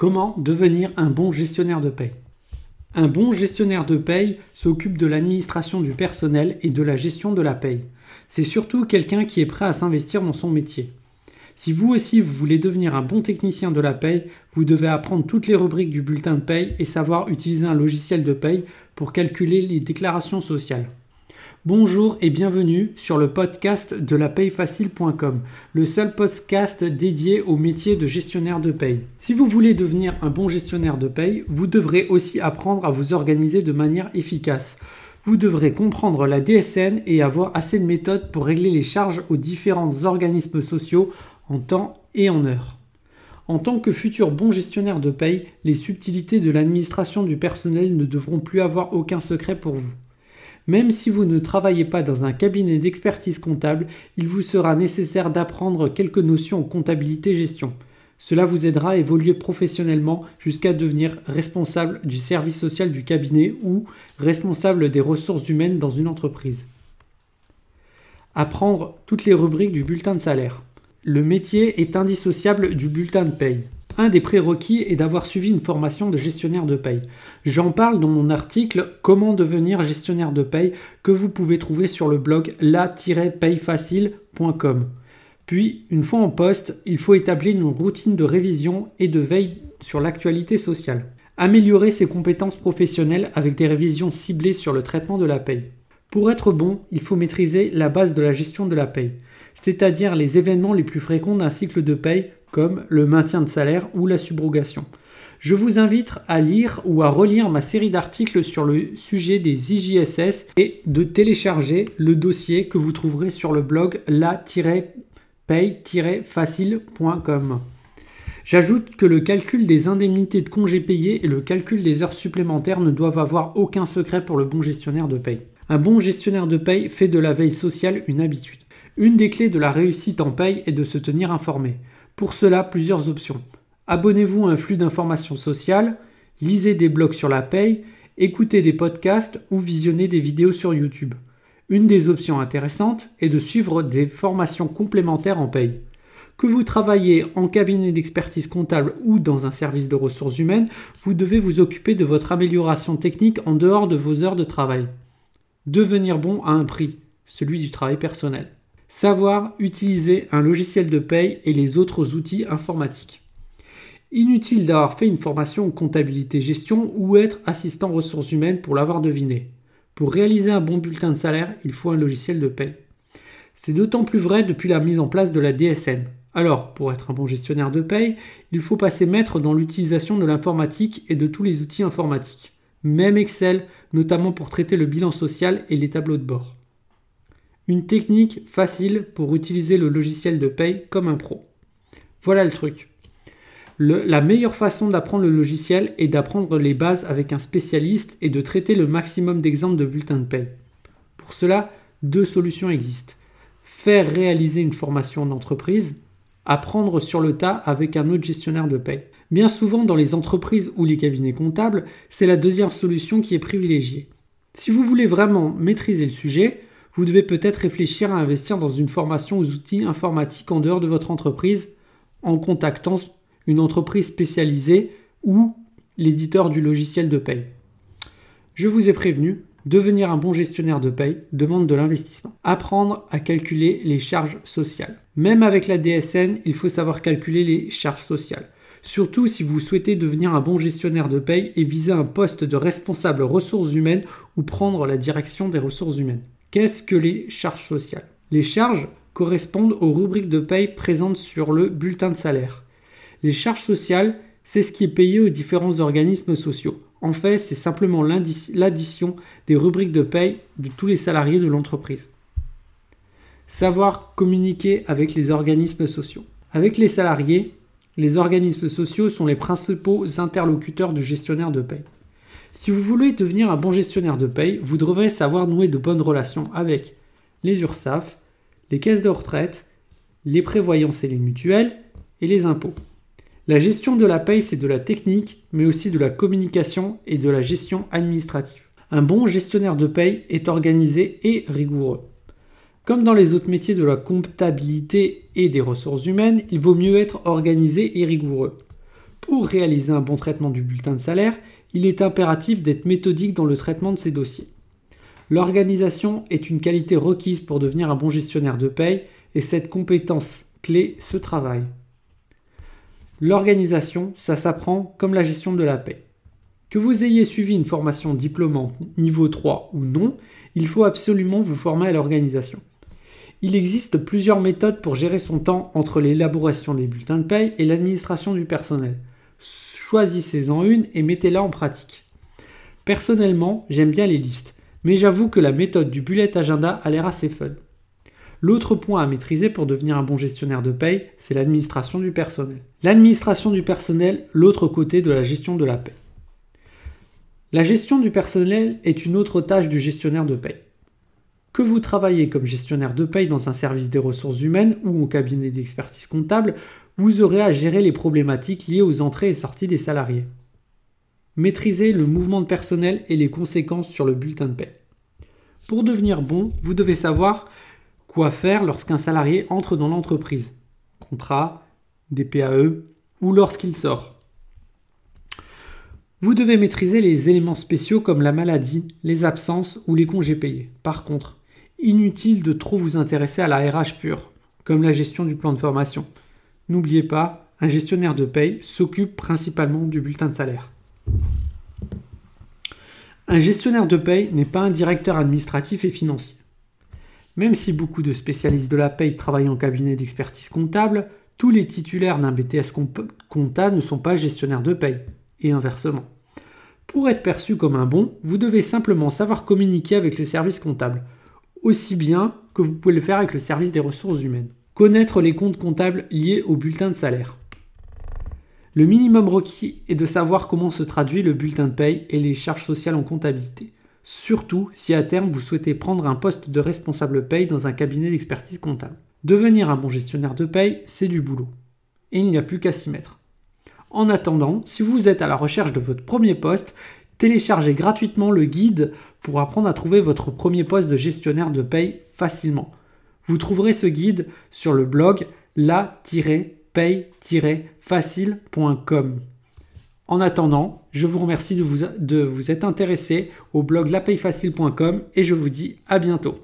Comment devenir un bon gestionnaire de paye? Un bon gestionnaire de paye s'occupe de l'administration du personnel et de la gestion de la paye. C'est surtout quelqu'un qui est prêt à s'investir dans son métier. Si vous aussi vous voulez devenir un bon technicien de la paye, vous devez apprendre toutes les rubriques du bulletin de paye et savoir utiliser un logiciel de paye pour calculer les déclarations sociales. Bonjour et bienvenue sur le podcast de la payefacile.com, le seul podcast dédié au métier de gestionnaire de paye. Si vous voulez devenir un bon gestionnaire de paye, vous devrez aussi apprendre à vous organiser de manière efficace. Vous devrez comprendre la DSN et avoir assez de méthodes pour régler les charges aux différents organismes sociaux en temps et en heure. En tant que futur bon gestionnaire de paye, les subtilités de l'administration du personnel ne devront plus avoir aucun secret pour vous. Même si vous ne travaillez pas dans un cabinet d'expertise comptable, il vous sera nécessaire d'apprendre quelques notions en comptabilité-gestion. Cela vous aidera à évoluer professionnellement jusqu'à devenir responsable du service social du cabinet ou responsable des ressources humaines dans une entreprise. Apprendre toutes les rubriques du bulletin de salaire. Le métier est indissociable du bulletin de paye. Un des prérequis est d'avoir suivi une formation de gestionnaire de paye. J'en parle dans mon article Comment devenir gestionnaire de paye que vous pouvez trouver sur le blog la-payefacile.com. Puis, une fois en poste, il faut établir une routine de révision et de veille sur l'actualité sociale. Améliorer ses compétences professionnelles avec des révisions ciblées sur le traitement de la paye. Pour être bon, il faut maîtriser la base de la gestion de la paye, c'est-à-dire les événements les plus fréquents d'un cycle de paye comme le maintien de salaire ou la subrogation. Je vous invite à lire ou à relire ma série d'articles sur le sujet des IJSS et de télécharger le dossier que vous trouverez sur le blog la-paye-facile.com. J'ajoute que le calcul des indemnités de congés payés et le calcul des heures supplémentaires ne doivent avoir aucun secret pour le bon gestionnaire de paye. Un bon gestionnaire de paye fait de la veille sociale une habitude. Une des clés de la réussite en paye est de se tenir informé. Pour cela, plusieurs options. Abonnez-vous à un flux d'informations sociales, lisez des blogs sur la paye, écoutez des podcasts ou visionnez des vidéos sur YouTube. Une des options intéressantes est de suivre des formations complémentaires en paye. Que vous travaillez en cabinet d'expertise comptable ou dans un service de ressources humaines, vous devez vous occuper de votre amélioration technique en dehors de vos heures de travail. Devenir bon à un prix, celui du travail personnel. Savoir utiliser un logiciel de paye et les autres outils informatiques. Inutile d'avoir fait une formation en comptabilité gestion ou être assistant ressources humaines pour l'avoir deviné. Pour réaliser un bon bulletin de salaire, il faut un logiciel de paye. C'est d'autant plus vrai depuis la mise en place de la DSN. Alors, pour être un bon gestionnaire de paye, il faut passer maître dans l'utilisation de l'informatique et de tous les outils informatiques, même Excel, notamment pour traiter le bilan social et les tableaux de bord. Une technique facile pour utiliser le logiciel de paye comme un pro. Voilà le truc. la meilleure façon d'apprendre le logiciel est d'apprendre les bases avec un spécialiste et de traiter le maximum d'exemples de bulletins de paye. Pour cela, deux solutions existent. Faire réaliser une formation d'entreprise, apprendre sur le tas avec un autre gestionnaire de paye. Bien souvent dans les entreprises ou les cabinets comptables, c'est la deuxième solution qui est privilégiée. Si vous voulez vraiment maîtriser le sujet, vous devez peut-être réfléchir à investir dans une formation aux outils informatiques en dehors de votre entreprise en contactant une entreprise spécialisée ou l'éditeur du logiciel de paye. Je vous ai prévenu, devenir un bon gestionnaire de paye demande de l'investissement. Apprendre à calculer les charges sociales. Même avec la DSN, il faut savoir calculer les charges sociales. Surtout si vous souhaitez devenir un bon gestionnaire de paye et viser un poste de responsable ressources humaines ou prendre la direction des ressources humaines. Qu'est-ce que les charges sociales? Les charges correspondent aux rubriques de paye présentes sur le bulletin de salaire. Les charges sociales, c'est ce qui est payé aux différents organismes sociaux. En fait, c'est simplement l'addition des rubriques de paye de tous les salariés de l'entreprise. Savoir communiquer avec les organismes sociaux. Avec les salariés, les organismes sociaux sont les principaux interlocuteurs du gestionnaire de paye. Si vous voulez devenir un bon gestionnaire de paye, vous devrez savoir nouer de bonnes relations avec les URSAF, les caisses de retraite, les prévoyances et les mutuelles et les impôts. La gestion de la paye, c'est de la technique, mais aussi de la communication et de la gestion administrative. Un bon gestionnaire de paye est organisé et rigoureux. Comme dans les autres métiers de la comptabilité et des ressources humaines, il vaut mieux être organisé et rigoureux. Pour réaliser un bon traitement du bulletin de salaire, il est impératif d'être méthodique dans le traitement de ces dossiers. L'organisation est une qualité requise pour devenir un bon gestionnaire de paye et cette compétence clé se travaille. L'organisation, ça s'apprend comme la gestion de la paie. Que vous ayez suivi une formation diplômante niveau 3 ou non, il faut absolument vous former à l'organisation. Il existe plusieurs méthodes pour gérer son temps entre l'élaboration des bulletins de paye et l'administration du personnel. Choisissez-en une et mettez-la en pratique. Personnellement, j'aime bien les listes, mais j'avoue que la méthode du bullet agenda a l'air assez fun. L'autre point à maîtriser pour devenir un bon gestionnaire de paye, c'est l'administration du personnel. L'administration du personnel, l'autre côté de la gestion de la paye. La gestion du personnel est une autre tâche du gestionnaire de paye. Que vous travaillez comme gestionnaire de paye dans un service des ressources humaines ou au cabinet d'expertise comptable, vous aurez à gérer les problématiques liées aux entrées et sorties des salariés. Maîtrisez le mouvement de personnel et les conséquences sur le bulletin de paie. Pour devenir bon, vous devez savoir Quoi faire lorsqu'un salarié entre dans l'entreprise Contrat, DPAE ou lorsqu'il sort. Vous devez maîtriser les éléments spéciaux comme la maladie, les absences ou les congés payés. Par contre, inutile de trop vous intéresser à la RH pure, comme la gestion du plan de formation. N'oubliez pas, un gestionnaire de paye s'occupe principalement du bulletin de salaire. Un gestionnaire de paye n'est pas un directeur administratif et financier. Même si beaucoup de spécialistes de la paye travaillent en cabinet d'expertise comptable, tous les titulaires d'un BTS comptable ne sont pas gestionnaires de paye, et inversement. Pour être perçu comme un bon, vous devez simplement savoir communiquer avec le service comptable, aussi bien que vous pouvez le faire avec le service des ressources humaines. Connaître les comptes comptables liés au bulletin de salaire. Le minimum requis est de savoir comment se traduit le bulletin de paye et les charges sociales en comptabilité surtout si à terme vous souhaitez prendre un poste de responsable paye dans un cabinet d'expertise comptable. Devenir un bon gestionnaire de paye, c'est du boulot. Et il n'y a plus qu'à s'y mettre. En attendant, si vous êtes à la recherche de votre premier poste, téléchargez gratuitement le guide pour apprendre à trouver votre premier poste de gestionnaire de paye facilement. Vous trouverez ce guide sur le blog la-paye-facile.com. En attendant, je vous remercie de vous, de vous être intéressé au blog lapayfacile.com et je vous dis à bientôt.